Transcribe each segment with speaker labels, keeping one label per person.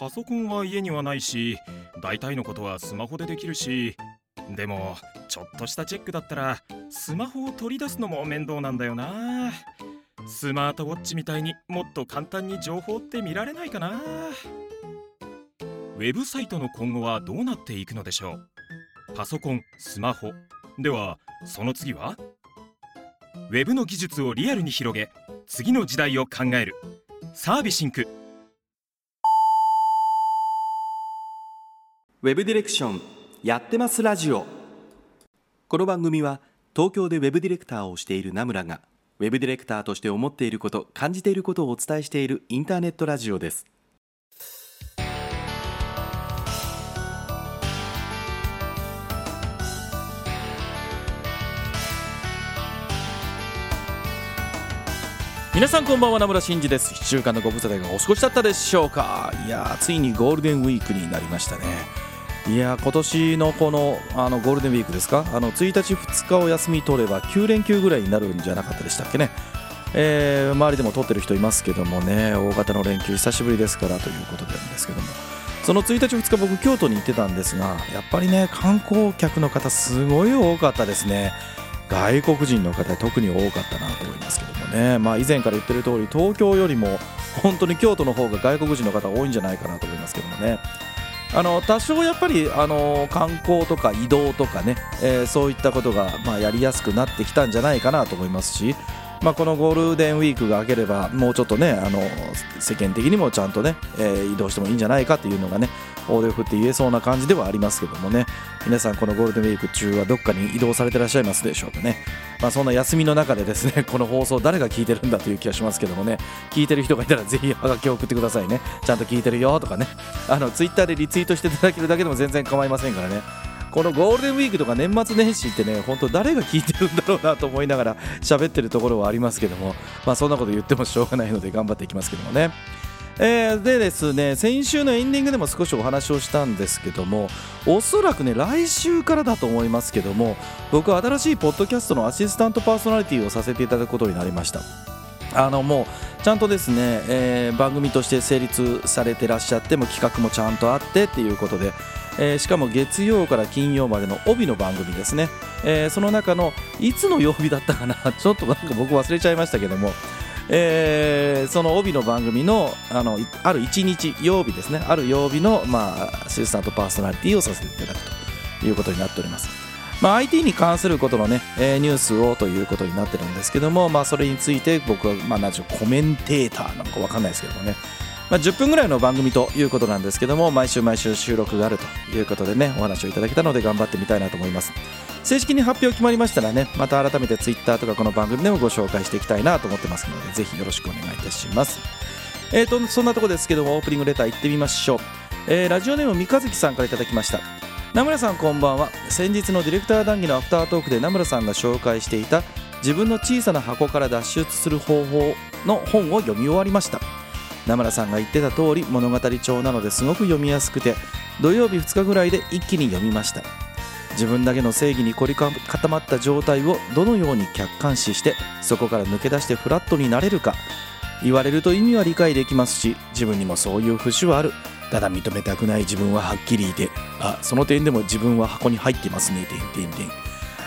Speaker 1: パソコンは家にはないし大体のことはスマホでできるしでもちょっとしたチェックだったらスマホを取り出すのも面倒なんだよな。スマートウォッチみたいにもっと簡単に情報って見られないかな。ウェブサイトの今後はどうなっていくのでしょう。パソコンスマホ。ではその次は？ウェブの技術をリアルに広げ次の時代を考える。サービシンク。
Speaker 2: ウェブディレクションやってますラジオ。この番組は東京でウェブディレクターをしている名村がウェブディレクターとして思っていること感じていることをお伝えしているインターネットラジオです。皆さんこんばんは名村真司です。1週間のご無沙汰がお過ごしだったでしょうか。いやついにゴールデンウィークになりましたね。いや今年のこのあのゴールデンウィークですか？あの1日2日を休み取れば9連休ぐらいになるんじゃなかったでしたっけね？えー、周りでも取ってる人いますけどもね大型の連休久しぶりですからということなんですけども。その1日2日僕京都に行ってたんですがやっぱりね観光客の方すごい多かったですね。外国人の方特に多かったなと思いますけどもね、まあ、以前から言ってる通り東京よりも本当に京都の方が外国人の方多いんじゃないかなと思いますけどもね。あの多少やっぱりあの観光とか移動とかね、えー、そういったことが、まあ、やりやすくなってきたんじゃないかなと思いますし、まあ、このゴールデンウィークが明ければもうちょっとねあの世間的にもちゃんとね、えー、移動してもいいんじゃないかっていうのがね大手振って言えそうな感じではありますけどもね。皆さんこのゴールデンウィーク中はどっかに移動されてらっしゃいますでしょうかね。まあそんな休みの中でですね この放送誰が聞いてるんだという気がしますけどもね。聞いてる人がいたらぜひハガキを送ってくださいね。ちゃんと聞いてるよとかね。あのツイッターでリツイートしていただけるだけでも全然構いませんからね。このゴールデンウィークとか年末年始ってね本当誰が聞いてるんだろうなと思いながら喋ってるところはありますけどもまあそんなこと言ってもしょうがないので頑張っていきますけどもね。えー、でですね先週のエンディングでも少しお話をしたんですけどもおそらくね来週からだと思いますけども僕は新しいポッドキャストのアシスタントパーソナリティをさせていただくことになりました。あのもうちゃんとですね、えー、番組として成立されてらっしゃっても企画もちゃんとあってっていうことで、えー、しかも月曜から金曜までの帯の番組ですね、えー、その中のいつの曜日だったかな。ちょっとなんか僕忘れちゃいましたけども。えー、その帯の番組のあのある1日曜日ですね。ある曜日の、まあ、アシスタントパーソナリティをさせていただくということになっております。まあ、IT に関することのね、えー、ニュースをということになってるんですけども、まあ、それについて僕は、まあ、何でしょうコメンテーターなのか分かんないですけどもね、まあ、10分ぐらいの番組ということなんですけども毎週毎週収録があるということでねお話をいただけたので頑張ってみたいなと思います。正式に発表決まりましたらねまた改めて Twitter とかこの番組でもご紹介していきたいなと思ってますのでぜひよろしくお願いいたします。えーとそんなとこですけどもオープニングレター行ってみましょう、えー、ラジオネーム三日月さんからいただきました。名村さんこんばんは。先日のディレクター談義のアフタートークで名村さんが紹介していた自分の小さな箱から脱出する方法の本を読み終わりました。名村さんが言ってた通り物語帳なのですごく読みやすくて土曜日2日ぐらいで一気に読みました。自分だけの正義に凝り固まった状態をどのように客観視してそこから抜け出してフラットになれるか言われると意味は理解できますし自分にもそういう節はある。ただ認めたくない自分ははっきりいてあその点でも自分は箱に入ってますねてんてんてん。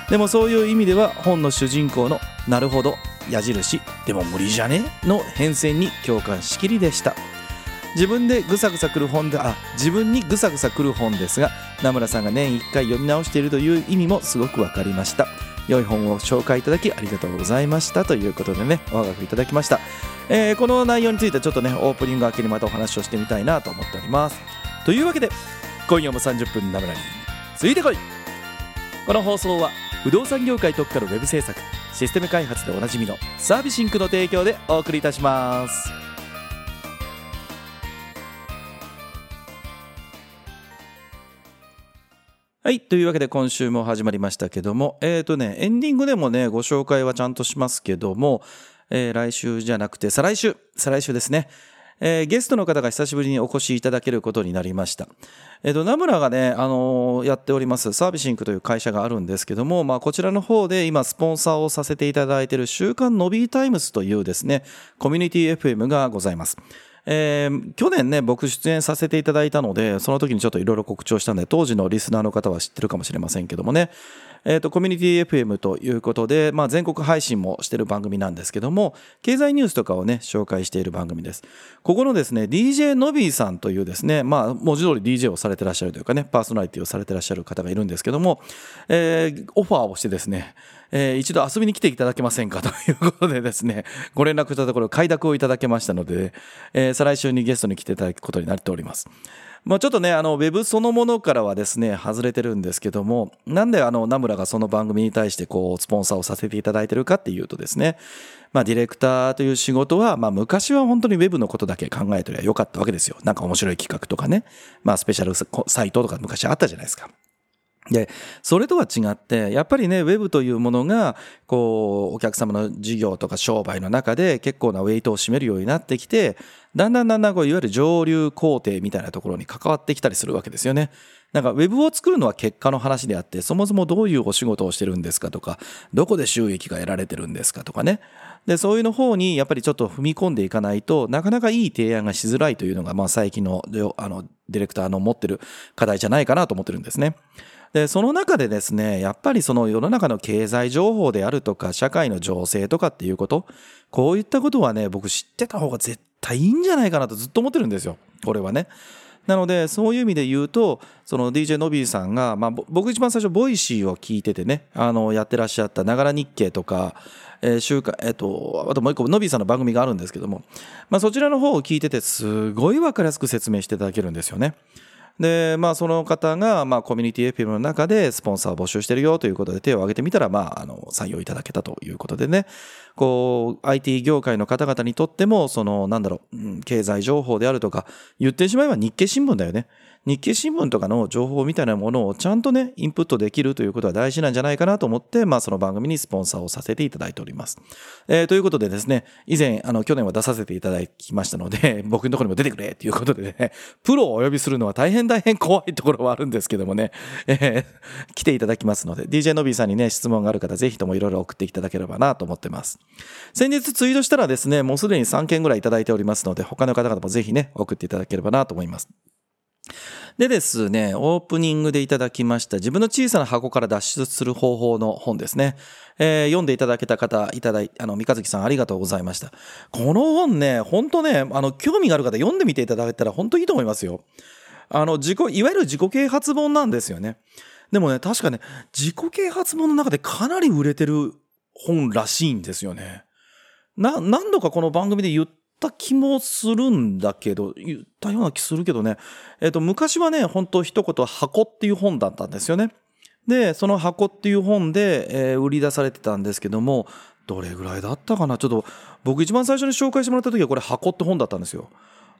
Speaker 2: でもそういう意味では本の主人公の「なるほど矢印でも無理じゃね?」の変遷に共感しきりでした。自分でぐさぐさくる本であ自分にぐさぐさくる本ですが名村さんが年1回読み直しているという意味もすごく分かりました。良い本を紹介いただきありがとうございましたということでねおはがきいただきました、えー、この内容についてちょっとねオープニング明けにまたお話をしてみたいなと思っております。というわけで今夜も30分名村についてこい。この放送は不動産業界特化のウェブ制作システム開発でおなじみのサービシンクの提供でお送りいたしますはい。というわけで今週も始まりましたけども、えっ、ー、とね、エンディングでもね、ご紹介はちゃんとしますけども、えー、来週じゃなくて、再来週、再来週ですね。えー、ゲストの方が久しぶりにお越しいただけることになりました。えっ、ー、と、名村がね、あのー、やっておりますサービシンクという会社があるんですけども、まあ、こちらの方で今、スポンサーをさせていただいている週刊ノビータイムズというですね、コミュニティ FM がございます。えー、去年ね、僕出演させていただいたので、その時にちょっといろいろ告知をしたんで、当時のリスナーの方は知ってるかもしれませんけどもね、えっ、ー、と、コミュニティ FM ということで、まあ、全国配信もしてる番組なんですけども、経済ニュースとかをね、紹介している番組です。ここのですね、DJ のびーさんというですね、まあ、文字通り DJ をされてらっしゃるというかね、パーソナリティをされてらっしゃる方がいるんですけども、えー、オファーをしてですね、えー、一度遊びに来ていただけませんかということでですね、ご連絡したところ、快諾をいただけましたので、えー、再来週にゲストに来ていただくことになっております。まあ、ちょっとね、あの、ウェブそのものからはですね、外れてるんですけども、なんであの、ナムラがその番組に対してこう、スポンサーをさせていただいてるかっていうとですね、まあ、ディレクターという仕事は、まあ、昔は本当にウェブのことだけ考えてりゃよかったわけですよ。なんか面白い企画とかね、まあ、スペシャルサイトとか昔あったじゃないですか。で、それとは違って、やっぱりね、ウェブというものが、こう、お客様の事業とか商売の中で結構なウェイトを占めるようになってきて、だんだんだんだんこう、いわゆる上流工程みたいなところに関わってきたりするわけですよね。なんか、ウェブを作るのは結果の話であって、そもそもどういうお仕事をしてるんですかとか、どこで収益が得られてるんですかとかね。で、そういうの方にやっぱりちょっと踏み込んでいかないとなかなかいい提案がしづらいというのが、まあ最近の、あの、ディレクターの持ってる課題じゃないかなと思ってるんですね。で、その中でですね、やっぱりその世の中の経済情報であるとか、社会の情勢とかっていうこと、こういったことはね、僕知ってた方が絶対いいんじゃないかなとずっと思ってるんですよ。これはね。なので、そういう意味で言うと、その DJ のびーさんが、まあ、僕一番最初、ボイシーを聞いててね、あの、やってらっしゃったながら日経とか、えー、週刊、えっ、ー、と、あともう一個、 Nobby さんの番組があるんですけども、まあ、そちらの方を聞いてて、すごいわかりやすく説明していただけるんですよね。で、まあ、その方が、まあ、コミュニティ FM の中でスポンサーを募集してるよということで手を挙げてみたら、まあ、あの、採用いただけたということでね、こう、IT 業界の方々にとっても、その、なんだろう、経済情報であるとか、言ってしまえば日経新聞だよね。日経新聞とかの情報みたいなものをちゃんとね、インプットできるということは大事なんじゃないかなと思って、まあその番組にスポンサーをさせていただいております。えー、ということでですね、以前、あの、去年は出させていただきましたので、僕のところにも出てくれということでね、プロをお呼びするのは大変大変怖いところはあるんですけどもね、えー、来ていただきますので、DJ のびーさんにね、質問がある方、ぜひともいろいろ送っていただければなと思ってます。先日ツイートしたらですね、もうすでに3件ぐらいいただいておりますので、他の方々もぜひね、送っていただければなと思います。でですね、オープニングでいただきました自分の小さな箱から脱出する方法の本ですね。えー、読んでいただけた方、いただい、あの、三日月さんありがとうございました。この本ね、本当ね、あの、興味がある方読んでみていただけたら本当いいと思いますよ。あの、自己、いわゆる自己啓発本なんですよね。でもね、確かね、自己啓発本の中でかなり売れてる本らしいんですよね。な、何度かこの番組で言ってた気もするんだけど、言ったような気するけどね。えっ、ー、と、昔はね、本当一言箱っていう本だったんですよね。で、その箱っていう本で、えー、売り出されてたんですけども、どれぐらいだったかな？ちょっと、僕一番最初に紹介してもらった時はこれ箱って本だったんですよ。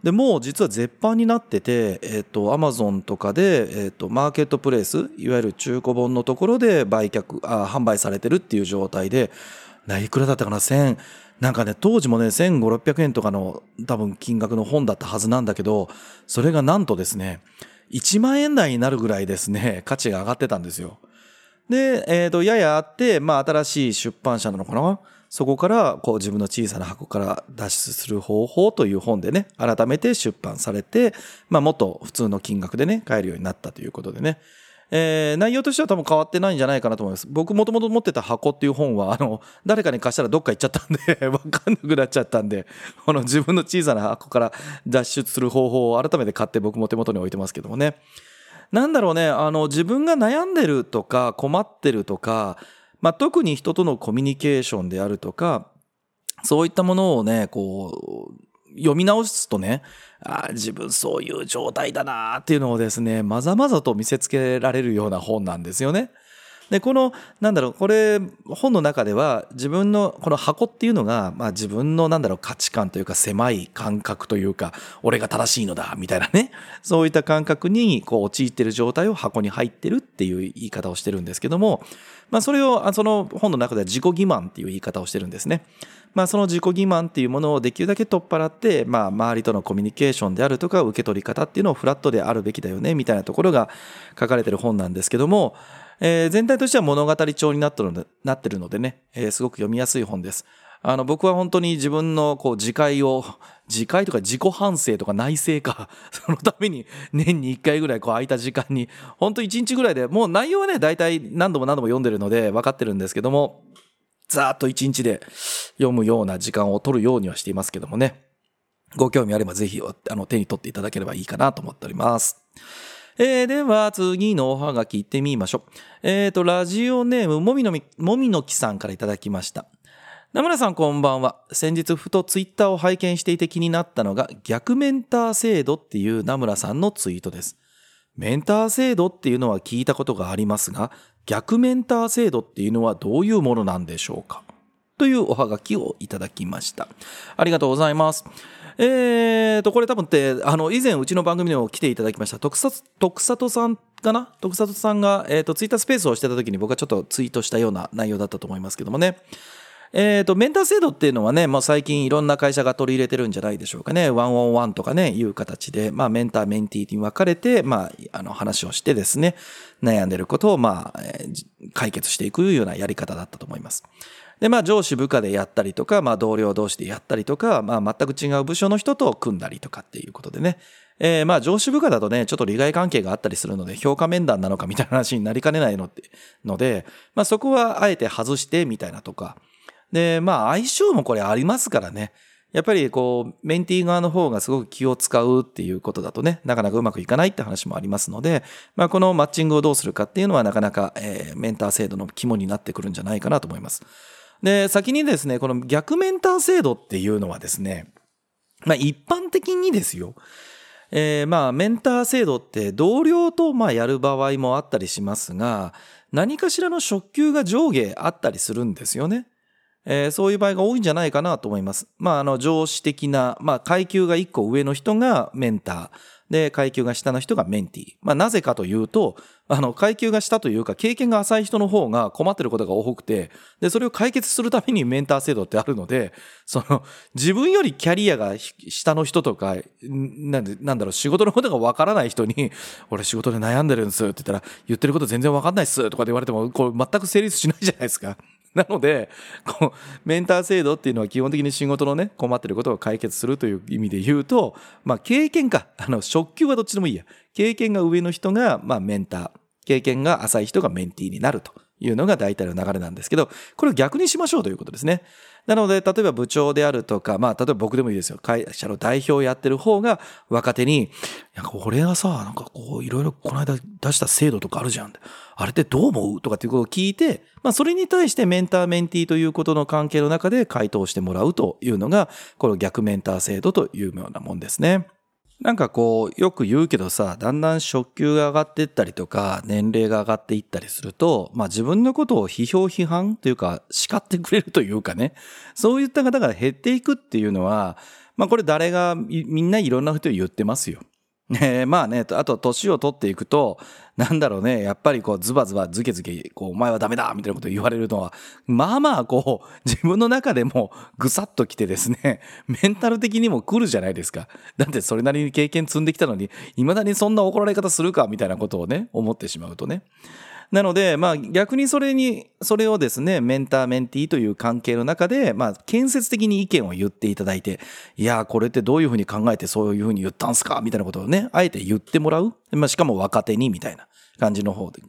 Speaker 2: で、もう実は絶版になってて、えっ、ー、と、アマゾンとかで、えっ、ー、と、マーケットプレイス、いわゆる中古本のところで売却、あ販売されてるっていう状態で、いくらだったかな ?1000 なんかね、当時もね、1500、600円とかの多分金額の本だったはずなんだけど、それがなんとですね、1万円台になるぐらいですね、価値が上がってたんですよ。で、えっ、ー、と、ややあって、まあ、新しい出版社なのかな？そこから、こう、自分の小さな箱から脱出する方法という本でね、改めて出版されて、まあ、もっと普通の金額でね、買えるようになったということでね。えー、内容としては多分変わってないんじゃないかなと思います。僕もともと持ってた箱っていう本は、あの、誰かに貸したらどっか行っちゃったんで わかんなくなっちゃったんで、この自分の小さな箱から脱出する方法を改めて買って僕も手元に置いてますけどもね。なんだろうね、あの、自分が悩んでるとか困ってるとか、まあ、特に人とのコミュニケーションであるとか、そういったものをね、こう、読み直すとね、あ自分そういう状態だなっていうのをですね、まざまざと見せつけられるような本なんですよね。で、この、なんだろう、これ、本の中では、自分の、この箱っていうのが、まあ自分の、なんだろう、価値観というか、狭い感覚というか、俺が正しいのだ、みたいなね。そういった感覚に、こう、陥ってる状態を箱に入ってるっていう言い方をしてるんですけども、まあそれを、その本の中では自己欺瞞っていう言い方をしてるんですね。まあ、その自己欺瞞っていうものをできるだけ取っ払って、まあ、周りとのコミュニケーションであるとか、受け取り方っていうのをフラットであるべきだよね、みたいなところが書かれてる本なんですけども、えー、全体としては物語調になってるのでなってるのでね、えー、すごく読みやすい本です。あの、僕は本当に自分のこう自戒を、自戒とか自己反省とか内省か、そのために年に1回ぐらいこう空いた時間に、本当1日ぐらいで、もう内容はね、大体何度も何度も読んでるので分かってるんですけども、ざーっと1日で読むような時間を取るようにはしていますけどもね。ご興味あればぜひあの手に取っていただければいいかなと思っております。えー、では次のおはがき行ってみましょう。えっ、ー、と、ラジオネームもみのみ、もみのきさんからいただきました。名村さんこんばんは。先日ふとツイッターを拝見していて気になったのが逆メンター制度っていう名村さんのツイートです。メンター制度っていうのは聞いたことがありますが、逆メンター制度っていうのはどういうものなんでしょうか？というおはがきをいただきました。ありがとうございます。えーと、これ多分って、あの、以前うちの番組でも来ていただきました、徳里、徳里さんかな？徳里さんが、えっ、ー、と、ツイッタースペースをしてた時に僕はちょっとツイートしたような内容だったと思いますけどもね。えっ、ー、と、メンター制度っていうのはね、もう最近いろんな会社が取り入れてるんじゃないでしょうかね。ワンオンワンとかね、いう形で、まあ、メンター、メンティーに分かれて、まあ、あの、話をしてですね、悩んでることを、まあ、解決していくようなやり方だったと思います。で、まあ、上司部下でやったりとか、まあ、同僚同士でやったりとか、まあ、全く違う部署の人と組んだりとかっていうことでね。えー、まあ、上司部下だとね、ちょっと利害関係があったりするので、評価面談なのかみたいな話になりかねないのってので、まあ、そこはあえて外してみたいなとか、で、まあ相性もこれありますからね。やっぱりこう、メンティー側の方がすごく気を使うっていうことだとね、なかなかうまくいかないって話もありますので、まあこのマッチングをどうするかっていうのはなかなか、えー、メンター制度の肝になってくるんじゃないかなと思います。で、先にですね、この逆メンター制度っていうのはですね、まあ一般的にですよ、えー、まあメンター制度って同僚とまあやる場合もあったりしますが、何かしらの職級が上下あったりするんですよね。えー、そういう場合が多いんじゃないかなと思います。まあ、あの、上司的な、まあ、階級が一個上の人がメンター。で、階級が下の人がメンティー。まあ、なぜかというと、あの、階級が下というか、経験が浅い人の方が困ってることが多くて、で、それを解決するためにメンター制度ってあるので、その、自分よりキャリアが下の人とか、なんで、なんだろう、仕事のことがわからない人に、俺仕事で悩んでるんですって言ったら、言ってること全然わかんないっすとかで言われても、これ全く成立しないじゃないですか。なので、こう、メンター制度っていうのは基本的に仕事のね、困ってることを解決するという意味で言うと、まあ、経験か、あの、職級はどっちでもいいや。経験が上の人が、まあ、メンター。経験が浅い人がメンティーになるというのが大体の流れなんですけど、これを逆にしましょうということですね。なので、例えば部長であるとか、まあ、例えば僕でもいいですよ。会社の代表をやってる方が若手に、いや、これはさ、なんかこう、いろいろこの間出した制度とかあるじゃん。あれってどう思うとかっていうことを聞いて、まあ、それに対してメンター、メンティーということの関係の中で回答してもらうというのが、この逆メンター制度というようなもんですね。なんかこう、よく言うけどさ、だんだん職級が上がっていったりとか、年齢が上がっていったりすると、まあ自分のことを批評批判というか、叱ってくれるというかね、そういった方が減っていくっていうのは、まあこれ誰がみんないろんな人言ってますよ。えー、まあね、あと年を取っていくと、なんだろうね、やっぱりこうズバズバズケズケ、こうお前はダメだみたいなこと言われるのは、まあまあこう自分の中でもぐさっと来てですね、メンタル的にも来るじゃないですか。だってそれなりに経験積んできたのに、いまだにそんな怒られ方するかみたいなことをね、思ってしまうとね。なので、まあ逆にそれに、それをですね、メンター、メンティーという関係の中で、まあ建設的に意見を言っていただいて、いや、これってどういうふうに考えてそういうふうに言ったんすか？みたいなことをね、あえて言ってもらう。まあしかも若手に、みたいな感じの方で。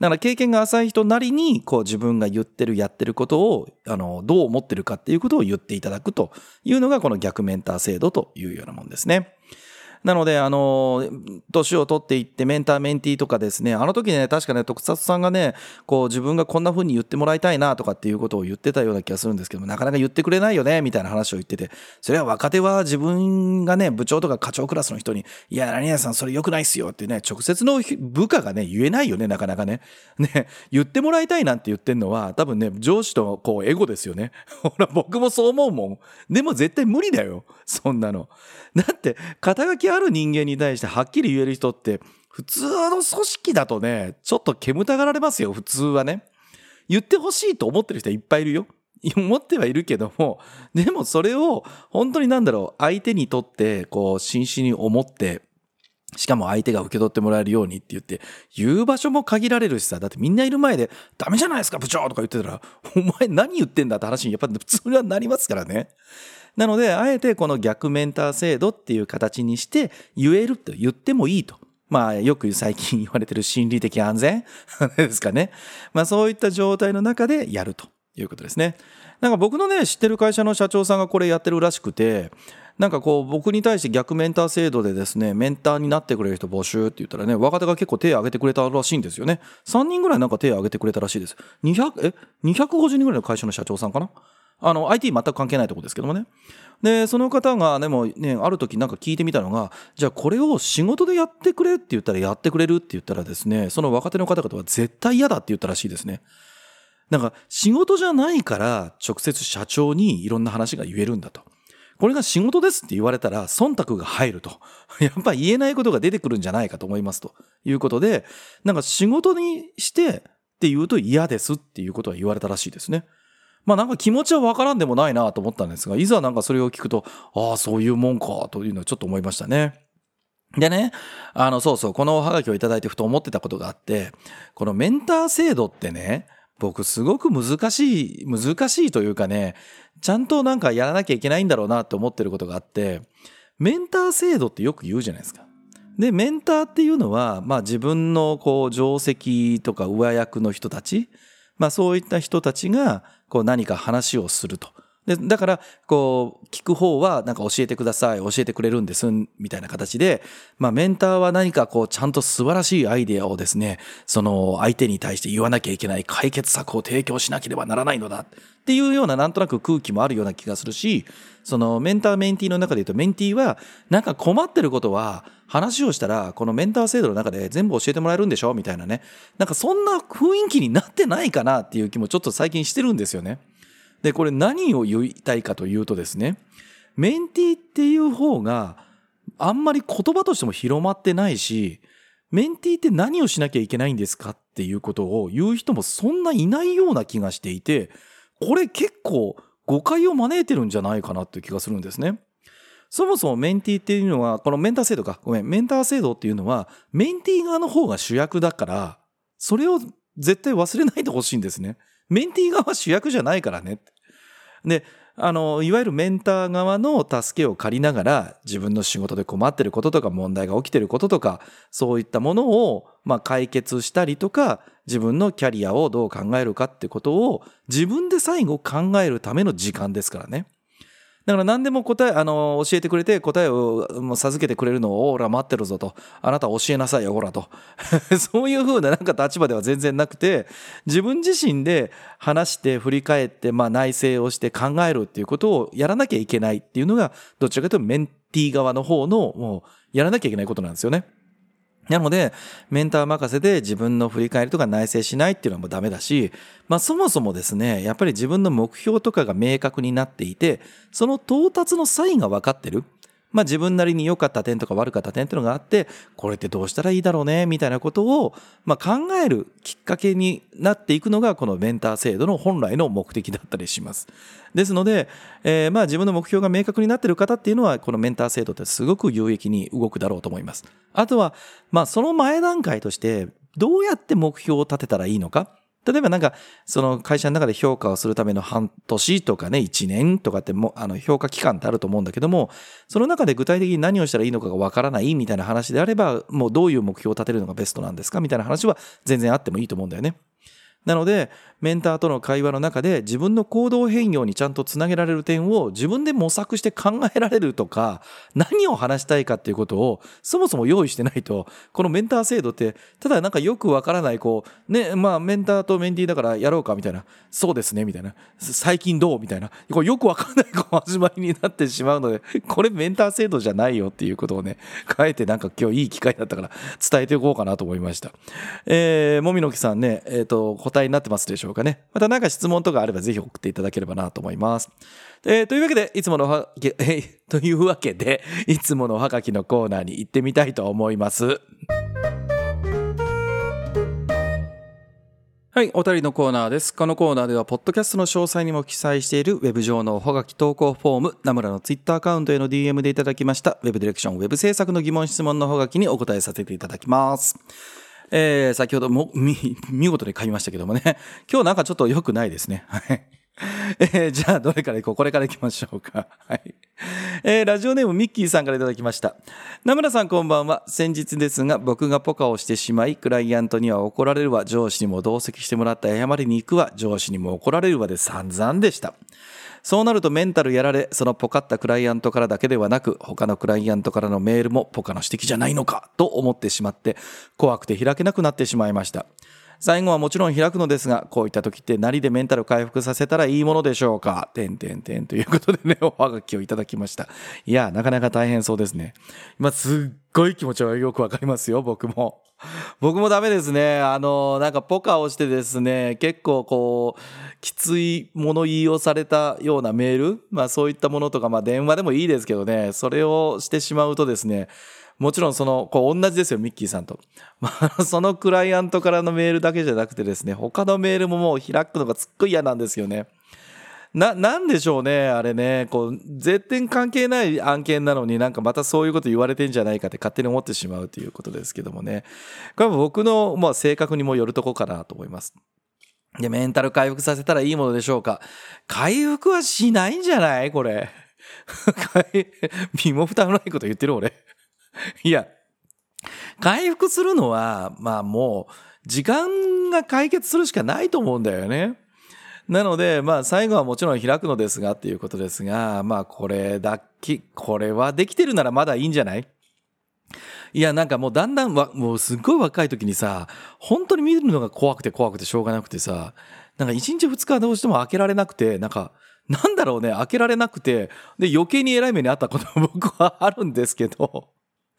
Speaker 2: だから経験が浅い人なりに、こう自分が言ってる、やってることを、あの、どう思ってるかっていうことを言っていただくというのが、この逆メンター制度というようなもんですね。なので、あの、年を取っていってメンターメンティーとかですね、あの時ね、確かね、特撮さんがね、こう自分がこんな風に言ってもらいたいなとかっていうことを言ってたような気がするんですけども、なかなか言ってくれないよね、みたいな話を言ってて、それは若手は自分がね、部長とか課長クラスの人に、いや、何々さんそれ良くないっすよってね、直接の部下がね、言えないよね、なかなかね。ね、言ってもらいたいなんて言ってんのは、多分ね、上司とこう、エゴですよね。ほら、僕もそう思うもん。でも絶対無理だよ。そんなの。だって、肩書きある人間に対してはっきり言える人って、普通の組織だとね、ちょっと煙たがられますよ、普通はね。言ってほしいと思ってる人はいっぱいいるよ。思ってはいるけども、でもそれを本当になんだろう、相手にとって、こう、真摯に思って、しかも相手が受け取ってもらえるようにって言って、言う場所も限られるしさ、だってみんないる前で、ダメじゃないですか、部長とか言ってたら、お前何言ってんだって話にやっぱ普通はなりますからね。なので、あえてこの逆メンター制度っていう形にして言えると言ってもいいと。まあ、よく最近言われてる心理的安全？ですかね。まあ、そういった状態の中でやるということですね。なんか僕のね、知ってる会社の社長さんがこれやってるらしくて、なんかこう僕に対して逆メンター制度でですね、メンターになってくれる人募集って言ったらね、若手が結構手を挙げてくれたらしいんですよね。3人ぐらいなんか手を挙げてくれたらしいです。200、え ?250 人ぐらいの会社の社長さんかな？あの、IT 全く関係ないとこですけどもね。で、その方がでもね、ある時なんか聞いてみたのが、じゃあこれを仕事でやってくれって言ったらやってくれるって言ったらですね、その若手の方々は絶対嫌だって言ったらしいですね。なんか仕事じゃないから直接社長にいろんな話が言えるんだと。これが仕事ですって言われたら忖度が入ると。やっぱ言えないことが出てくるんじゃないかと思いますということで、なんか仕事にしてって言うと嫌ですっていうことは言われたらしいですね。まあなんか気持ちはわからんでもないなと思ったんですが、いざなんかそれを聞くと、ああ、そういうもんかというのはちょっと思いましたね。でね、あの、そうそう、このおはがきをいただいてふと思ってたことがあって、このメンター制度ってね、僕すごく難しい、難しいというかね、ちゃんとなんかやらなきゃいけないんだろうなって思ってることがあって、メンター制度ってよく言うじゃないですか。で、メンターっていうのは、まあ自分のこう、定石とか上役の人たち、まあそういった人たちが、こう何か話をすると。で、だから、こう、聞く方は、なんか教えてください、教えてくれるんです、みたいな形で、まあ、メンターは何かこう、ちゃんと素晴らしいアイデアをですね、その、相手に対して言わなきゃいけない解決策を提供しなければならないのだ、っていうような、なんとなく空気もあるような気がするし、その、メンター、メンティーの中で言うと、メンティーは、なんか困ってることは、話をしたら、このメンター制度の中で全部教えてもらえるんでしょ？みたいなね。なんかそんな雰囲気になってないかなっていう気もちょっと最近してるんですよね。で、これ何を言いたいかというとですね、メンティーっていう方があんまり言葉としても広まってないし、メンティーって何をしなきゃいけないんですかっていうことを言う人もそんないないような気がしていて、これ結構誤解を招いてるんじゃないかなっていう気がするんですね。そもそもメンティーっていうのは、このメンター制度か、ごめん、メンター制度っていうのは、メンティー側の方が主役だから、それを絶対忘れないでほしいんですね。メンティー側は主役じゃないからね。で、あの、いわゆるメンター側の助けを借りながら、自分の仕事で困ってることとか問題が起きてることとか、そういったものを、まあ、解決したりとか、自分のキャリアをどう考えるかってことを、自分で最後考えるための時間ですからね。だから何でも答え、あの、教えてくれて答えをもう授けてくれるのを、オーラ待ってるぞと。あなた教えなさいよ、ほらと。そういう風ななんか立場では全然なくて、自分自身で話して振り返って、まあ内省をして考えるっていうことをやらなきゃいけないっていうのが、どちらかというとメンティー側の方の、もう、やらなきゃいけないことなんですよね。なので、メンター任せで自分の振り返りとか内省しないっていうのはもうダメだし、まあそもそもですね、やっぱり自分の目標とかが明確になっていて、その到達のサインが分かってる。まあ自分なりに良かった点とか悪かった点っていうのがあって、これってどうしたらいいだろうね、みたいなことを、まあ考えるきっかけになっていくのが、このメンター制度の本来の目的だったりします。ですので、えー、まあ自分の目標が明確になっている方っていうのは、このメンター制度ってすごく有益に動くだろうと思います。あとは、まあその前段階として、どうやって目標を立てたらいいのか。例えばなんか、その会社の中で評価をするための半年とかね、1年とかっても、あの、評価期間ってあると思うんだけども、その中で具体的に何をしたらいいのかがわからないみたいな話であれば、もうどういう目標を立てるのがベストなんですかみたいな話は全然あってもいいと思うんだよね。なので、メンターとの会話の中で自分の行動変容にちゃんとつなげられる点を自分で模索して考えられるとか、何を話したいかっていうことをそもそも用意してないと、このメンター制度って、ただなんかよくわからない、こう、ね、まあメンターとメンティーだからやろうかみたいな、そうですね、みたいな、最近どうみたいな、これよくわかんないこう始まりになってしまうので、これメンター制度じゃないよっていうことをね、変えてなんか今日いい機会だったから伝えておこうかなと思いました。えー、もみのきさんね、えっ、ー、と、答えになってますでしょ？うかね。また何か質問とかあればぜひ送っていただければなと思います。えー、というわけで、いつものは、え、というわけで、いつものおはがきのコーナーに行ってみたいと思います。はい、お便りのコーナーです。このコーナーでは、ポッドキャストの詳細にも記載しているウェブ上のおはがき投稿フォーム、ナムラのツイッターアカウントへの DM でいただきました、ウェブディレクション、ウェブ制作の疑問質問のおはがきにお答えさせていただきます。えー、先ほども、み、見事に噛みましたけどもね。今日なんかちょっと良くないですね。はい。えー、じゃあ、どれから行こう？これから行きましょうか。はい。えー、ラジオネームミッキーさんからいただきました。名村さんこんばんは。先日ですが、僕がポカをしてしまい、クライアントには怒られるわ、上司にも同席してもらった謝りに行くわ、上司にも怒られるわで散々でした。そうなるとメンタルやられ、そのポカったクライアントからだけではなく、他のクライアントからのメールもポカの指摘じゃないのか、と思ってしまって、怖くて開けなくなってしまいました。最後はもちろん開くのですが、こういった時って何でメンタル回復させたらいいものでしょうか？てんてんてんということでね、おはがきをいただきました。いや、なかなか大変そうですね。今すっごい気持ちはよくわかりますよ、僕も。僕もダメですね。あの、なんかポカをしてですね、結構こう、きつい物言いをされたようなメール、まあそういったものとか、まあ電話でもいいですけどね、それをしてしまうとですね、もちろんその、こう同じですよ、ミッキーさんと。まあ、そのクライアントからのメールだけじゃなくてですね、他のメールももう開くのがすっごい嫌なんですよね。な、なんでしょうね、あれね、こう、絶対関係ない案件なのになんかまたそういうこと言われてんじゃないかって勝手に思ってしまうということですけどもね。これは僕の、まあ、性格にもよるとこかなと思います。で、メンタル回復させたらいいものでしょうか。回復はしないんじゃない？これ。身も蓋のないこと言ってる俺。いや、回復するのは、まあもう、時間が解決するしかないと思うんだよね。なので、まあ最後はもちろん開くのですがっていうことですが、まあこれだけ、これはできてるならまだいいんじゃない？いや、なんかもうだんだんわ、もうすっごい若い時にさ、本当に見るのが怖くて怖くてしょうがなくてさ、なんか1日2日どうしても開けられなくて、なんか、なんだろうね、開けられなくて、で余計に偉い目にあったことも僕はあるんですけど、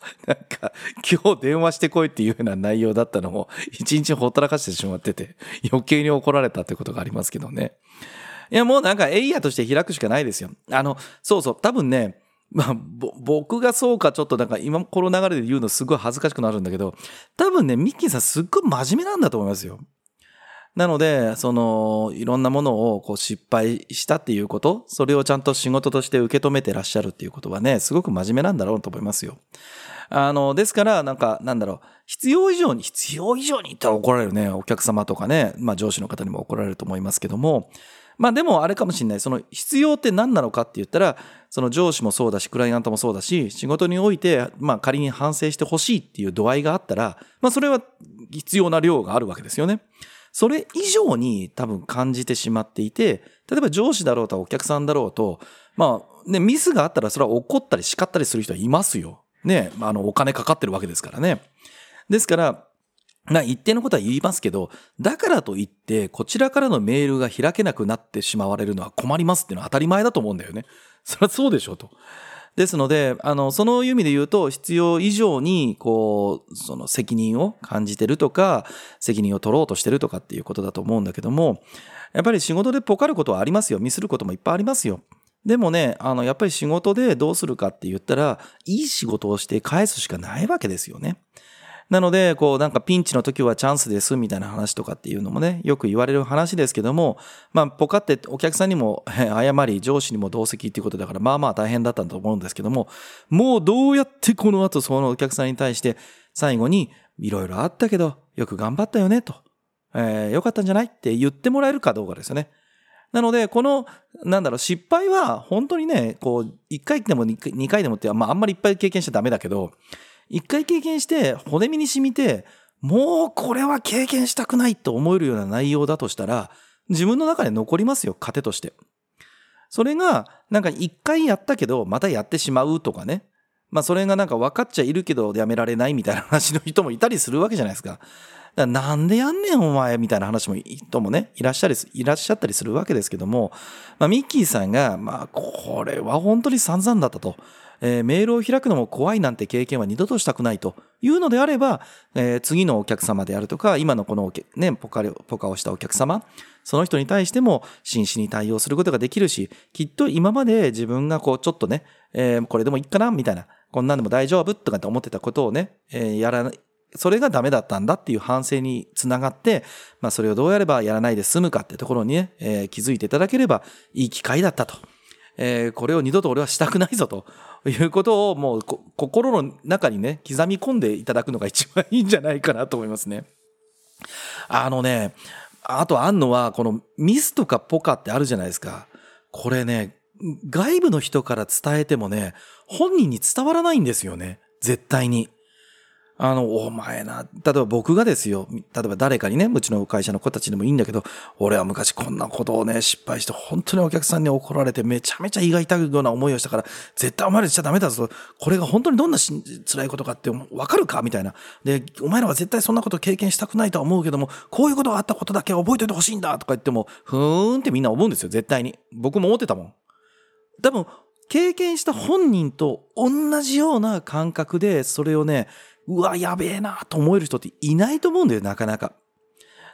Speaker 2: なんか、今日電話してこいっていうような内容だったのを、一日ほったらかしてしまってて、余計に怒られたってことがありますけどね。いや、もうなんかエイヤーとして開くしかないですよ。あの、そうそう、多分ね、まあ、僕がそうかちょっとなんか今この流れで言うのすごい恥ずかしくなるんだけど、多分ね、ミッキーさんすっごい真面目なんだと思いますよ。なので、その、いろんなものをこう失敗したっていうこと、それをちゃんと仕事として受け止めてらっしゃるっていうことはね、すごく真面目なんだろうと思いますよ。あの、ですから、なんか、なんだろう、必要以上に、必要以上に言ったら怒られるね、お客様とかね、まあ上司の方にも怒られると思いますけども、まあでもあれかもしれない。その必要って何なのかって言ったら、その上司もそうだし、クライアントもそうだし、仕事において、まあ仮に反省してほしいっていう度合いがあったら、まあそれは必要な量があるわけですよね。それ以上に多分感じてしまっていて、例えば上司だろうとお客さんだろうと、まあね、ミスがあったらそれは怒ったり叱ったりする人はいますよ。ね、あの、お金かかってるわけですからね。ですから、まあ、一定のことは言いますけど、だからといって、こちらからのメールが開けなくなってしまわれるのは困りますっていうのは当たり前だと思うんだよね。それはそうでしょうと。ですので、あの、その意味で言うと、必要以上に、こう、その責任を感じてるとか、責任を取ろうとしてるとかっていうことだと思うんだけども、やっぱり仕事でポカることはありますよ。ミスることもいっぱいありますよ。でもね、あの、やっぱり仕事でどうするかって言ったら、いい仕事をして返すしかないわけですよね。なので、こう、なんかピンチの時はチャンスですみたいな話とかっていうのもね、よく言われる話ですけども、まあ、ポカってお客さんにも謝り、上司にも同席っていうことだから、まあまあ大変だったと思うんですけども、もうどうやってこの後そのお客さんに対して、最後に、いろいろあったけど、よく頑張ったよね、と。えー、よかったんじゃないって言ってもらえるかどうかですよね。なので、この、なんだろう、失敗は本当にね、こう、1回でも2回でもって、まああんまりいっぱい経験しちゃダメだけど、一回経験して骨身に染みて、もうこれは経験したくないと思えるような内容だとしたら、自分の中で残りますよ、糧として。それが、なんか一回やったけど、またやってしまうとかね。まあそれがなんか分かっちゃいるけどやめられないみたいな話の人もいたりするわけじゃないですか。だなんでやんねんお前みたいな話も人もね、いらっしゃり、いらっしゃったりするわけですけども、まあミッキーさんが、まあこれは本当に散々だったと。えー、メールを開くのも怖いなんて経験は二度としたくないというのであれば、えー、次のお客様であるとか、今のこのね、ポカポカをしたお客様、その人に対しても真摯に対応することができるし、きっと今まで自分がこうちょっとね、えー、これでもいいかなみたいな、こんなんでも大丈夫とかって思ってたことをね、えー、やらない、それがダメだったんだっていう反省につながって、まあそれをどうやればやらないで済むかってところにね、えー気づいていただければいい機会だったと。えーこれを二度と俺はしたくないぞということをもう心の中にね、刻み込んでいただくのが一番いいんじゃないかなと思いますね。あのね、あとあんのは、このミスとかポカってあるじゃないですか。これね、外部の人から伝えてもね、本人に伝わらないんですよね。絶対に。あの、お前な、例えば僕がですよ、例えば誰かにね、うちの会社の子たちでもいいんだけど、俺は昔こんなことをね、失敗して、本当にお客さんに怒られて、めちゃめちゃ胃が痛いような思いをしたから、絶対お前らしちゃダメだぞ。これが本当にどんな辛いことかってわかるかみたいな。で、お前らは絶対そんなこと経験したくないとは思うけども、こういうことがあったことだけ覚えておいてほしいんだとか言っても、ふーんってみんな思うんですよ、絶対に。僕も思ってたもん。多分、経験した本人と同じような感覚で、それをね、うわ、やべえなと思える人っていないと思うんだよ、なかなか。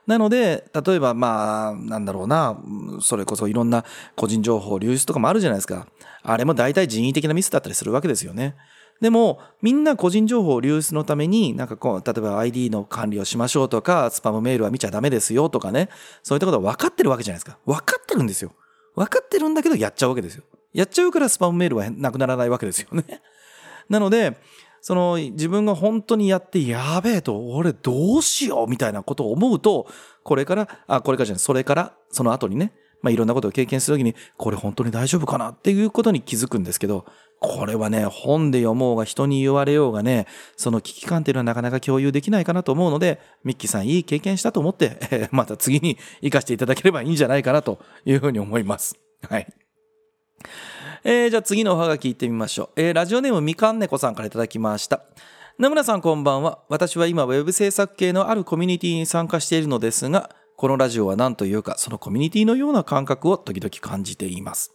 Speaker 2: なので、例えばまあ、なんだろうな、それこそいろんな個人情報流出とかもあるじゃないですか。あれも大体人為的なミスだったりするわけですよね。でも、みんな個人情報流出のために、なんかこう、例えば ID の管理をしましょうとか、スパムメールは見ちゃダメですよとかね、そういったことは分かってるわけじゃないですか。分かってるんですよ。分かってるんだけどやっちゃうわけですよ。やっちゃうからスパムメールはなくならないわけですよね。なので、その自分が本当にやってやべえと、俺どうしようみたいなことを思うと、これから、あ、これからじゃない、それから、その後にね、まあいろんなことを経験するときに、これ本当に大丈夫かなっていうことに気づくんですけど、これはね、本で読もうが人に言われようがね、その危機感っていうのはなかなか共有できないかなと思うので、ミッキーさんいい経験したと思って、え ーまた次に活かしていただければいいんじゃないかなというふうに思います。はい。えーじゃあ次のおはがき行ってみましょう。えーラジオネームみかんねこさんからいただきました。名村さんこんばんは。私は今ウェブ制作系のあるコミュニティに参加しているのですが、このラジオは何というか、そのコミュニティのような感覚を時々感じています。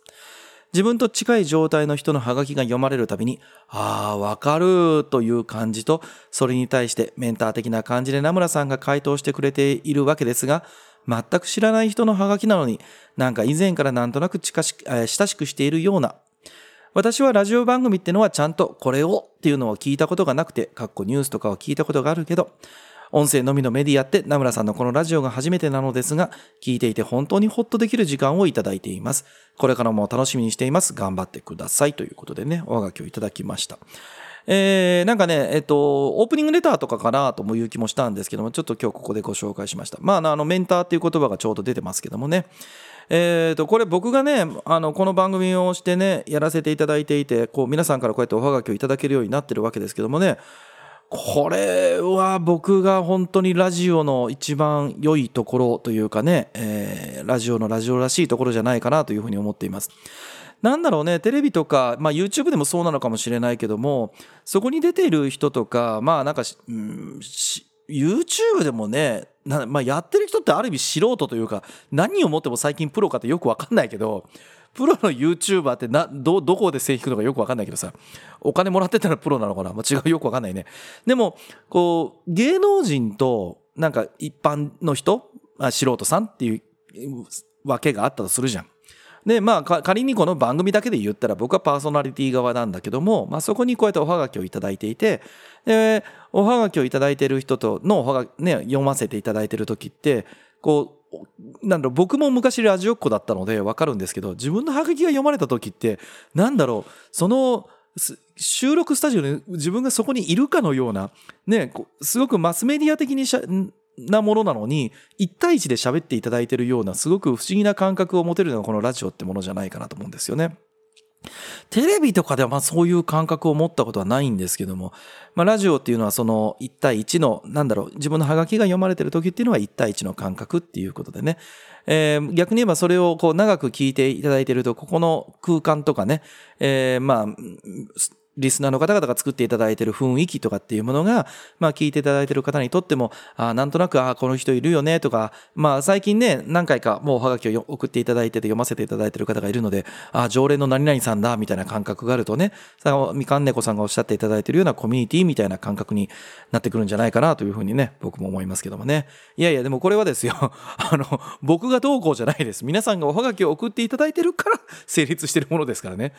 Speaker 2: 自分と近い状態の人のハガキが読まれるたびに、ああ、わかるという感じと、それに対してメンター的な感じで名村さんが回答してくれているわけですが、全く知らない人のハガキなのに、なんか以前からなんとなく近し、え親しくしているような、私はラジオ番組ってのはちゃんとこれをっていうのを聞いたことがなくて、かっこニュースとかを聞いたことがあるけど、音声のみのメディアって名村さんのこのラジオが初めてなのですが、聞いていて本当にホッとできる時間をいただいています。これからも楽しみにしています。頑張ってください。ということでね、おはがきをいただきました。えー、なんかね、えっと、オープニングレターとかかなともいう気もしたんですけども、ちょっと今日ここでご紹介しました。まあ、あの、メンターっていう言葉がちょうど出てますけどもね。えー、と、これ僕がね、あの、この番組をしてね、やらせていただいていて、こう、皆さんからこうやっておはがきをいただけるようになってるわけですけどもね、これは僕が本当にラジオの一番良いところというかね、えーラジオのラジオらしいところじゃないかなというふうに思っています。なんだろうね、テレビとか、まあ YouTube でもそうなのかもしれないけども、そこに出ている人とか、まあなんか、うん YouTube でもね、まあやってる人ってある意味素人というか、何をもっても最近プロかってよくわかんないけど、プロの YouTuber ってな、ど、どこで線引くのかよくわかんないけどさ、お金もらってたらプロなのかな？まあ、違う、よくわかんないね。でも、こう、芸能人と、なんか一般の人、まあ素人さんっていうわけがあったとするじゃん。で、まあ、仮にこの番組だけで言ったら僕はパーソナリティ側なんだけども、まあそこにこうやっておはがきをいただいていて、で、おはがきをいただいている人とのおはがね、読ませていただいている時って、こう、なんだろう、僕も昔ラジオっ子だったのでわかるんですけど、自分のハガキが読まれた時って、なんだろう、その、収録スタジオに自分がそこにいるかのような、ね、すごくマスメディア的にしゃなものなのに、一対一で喋っていただいているような、すごく不思議な感覚を持てるのがこのラジオってものじゃないかなと思うんですよね。テレビとかではまあそういう感覚を持ったことはないんですけども、まあラジオっていうのはその1対1の、なんだろう、自分のハガキが読まれている時っていうのは1対1の感覚っていうことでね、えー逆に言えばそれをこう長く聞いていただいていると、ここの空間とかね、えーまあ、リスナーの方々が作っていただいている雰囲気とかっていうものが、まあ聞いていただいている方にとっても、あーなんとなく、あーこの人いるよねとか、まあ最近ね、何回かもうおはがきを送っていただいてて読ませていただいている方がいるので、あー常連の何々さんだ、みたいな感覚があるとね、さあみかんねこさんがおっしゃっていただいているようなコミュニティみたいな感覚になってくるんじゃないかなというふうにね、僕も思いますけどもね。いやいや、でもこれはですよ、あの、僕がどうこうじゃないです。皆さんがおはがきを送っていただいてるから成立してるものですからね。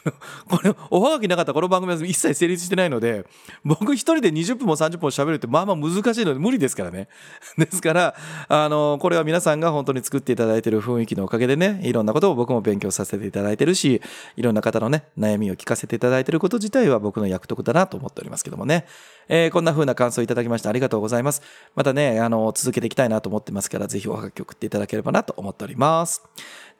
Speaker 2: これ、おはがきなかったらの番組は一切成立してないので僕一人で20分も30分も喋るってまあまあ難しいので無理ですからね。ですからあのこれは皆さんが本当に作っていただいている雰囲気のおかげでねいろんなことを僕も勉強させていただいてるしいろんな方のね悩みを聞かせていただいていること自体は僕の役得だなと思っておりますけどもね、えー、こんな風な感想いただきましてありがとうございます。またねあの続けていきたいなと思ってますからぜひおはがき送っていただければなと思っております。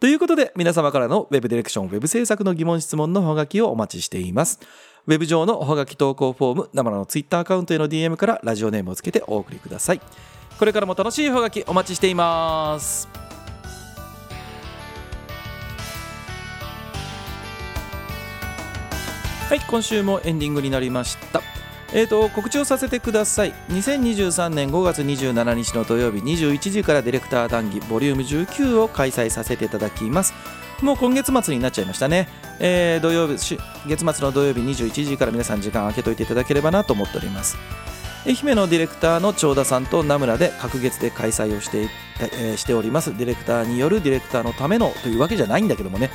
Speaker 2: ということで皆様からの Web ディレクション Web 制作の疑問質問のおはがきをお待ちしていますウェブ上のおはがき投稿フォーム、生のツイッターアカウントへの DM からラジオネームをつけてお送りください。これからも楽しいおはがきお待ちしています。はい、今週もエンディングになりました。えーと、告知をさせてください。2023年5月27日の土曜日21時からディレクター談義ボリューム19を開催させていただきます。もう今月末になっちゃいましたね、えー、土曜日月末の土曜日21時から皆さん時間空けといていただければなと思っております。愛媛のディレクターの長田さんと名村で隔月で開催をして,、えー、しております。ディレクターによるディレクターのためのというわけじゃないんだけどもね、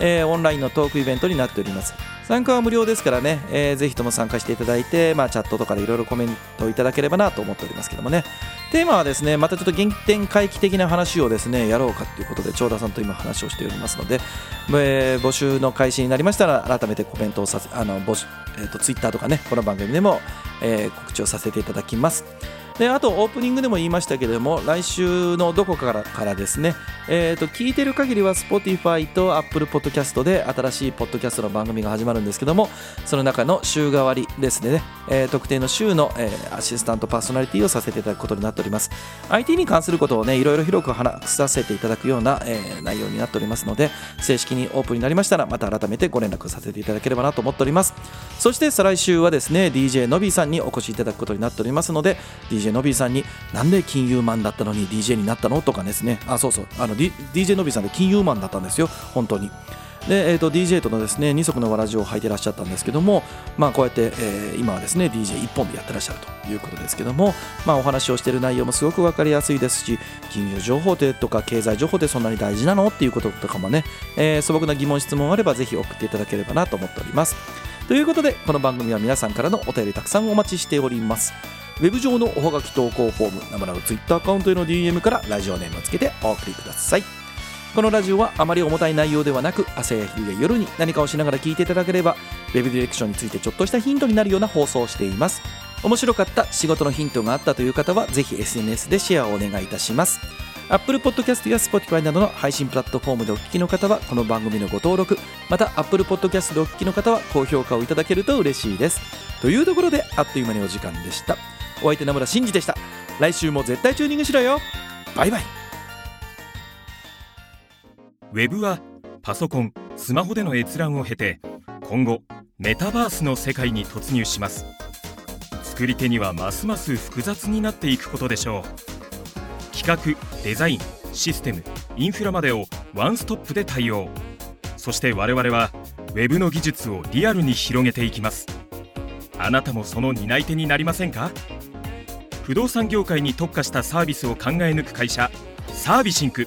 Speaker 2: えー、オンラインのトークイベントになっております。参加は無料ですからね、えー、ぜひとも参加していただいて、まあ、チャットとかでいろいろコメントいただければなと思っておりますけどもね。テーマはですねまたちょっと原点回帰的な話をですねやろうかということで長田さんと今話をしておりますので、えー、募集の開始になりましたら改めてコメントをさせあの募集、えーと、とツイッターとかねこの番組でも、えー、告知をさせていただきます。であとオープニングでも言いましたけれども来週のどこかからですね、えーと、聞いてる限りは Spotify と Apple Podcast で新しいポッドキャストの番組が始まるんですけどもその中の週替わりですね、えー、特定の週の、えー、アシスタントパーソナリティをさせていただくことになっております。IT に関することをねいろいろ広く話させていただくような、えー、内容になっておりますので正式にオープンになりましたらまた改めてご連絡させていただければなと思っております。そして再来週はですね DJ のびーさんにお越しいただくことになっておりますので DJ のびーさんになんで金融マンだったのに DJ になったの？とかですね。あそうそう。あの、DJ のびーさんで金融マンだったんですよ本当に。で、えーと、DJ とのですね二足のわらじを履いてらっしゃったんですけども、まあ、こうやって、えー、今はですね DJ1 本でやってらっしゃるということですけども、まあ、お話をしている内容もすごく分かりやすいですし金融情報でとか経済情報ってそんなに大事なの？っていうこととかもね、えー、素朴な疑問質問あればぜひ送っていただければなと思っております。ということでこの番組は皆さんからのお便りたくさんお待ちしております。ウェブ上のおはがき投稿フォーム生なのツイッターアカウントへの DM からラジオネームをつけてお送りください。このラジオはあまり重たい内容ではなく朝や昼や夜に何かをしながら聞いていただければ Web ディレクションについてちょっとしたヒントになるような放送をしています。面白かった仕事のヒントがあったという方はぜひ SNS でシェアをお願いいたします。Apple Podcast や Spotify などの配信プラットフォームでお聞きの方はこの番組のご登録また Apple Podcast でお聞きの方は高評価をいただけると嬉しいです。というところであっという間にお時間でした。お相手名村真司でした。来週も絶対チューニングしろよ。バイバイ。
Speaker 1: ウェブはパソコンスマホでの閲覧を経て今後メタバースの世界に突入します。作り手にはますます複雑になっていくことでしょう。企画デザインシステムインフラまでをワンストップで対応。そして我々は Web の技術をリアルに広げていきます。あなたもその担い手になりませんか？不動産業界に特化したサービスを考え抜く会社サービシンク。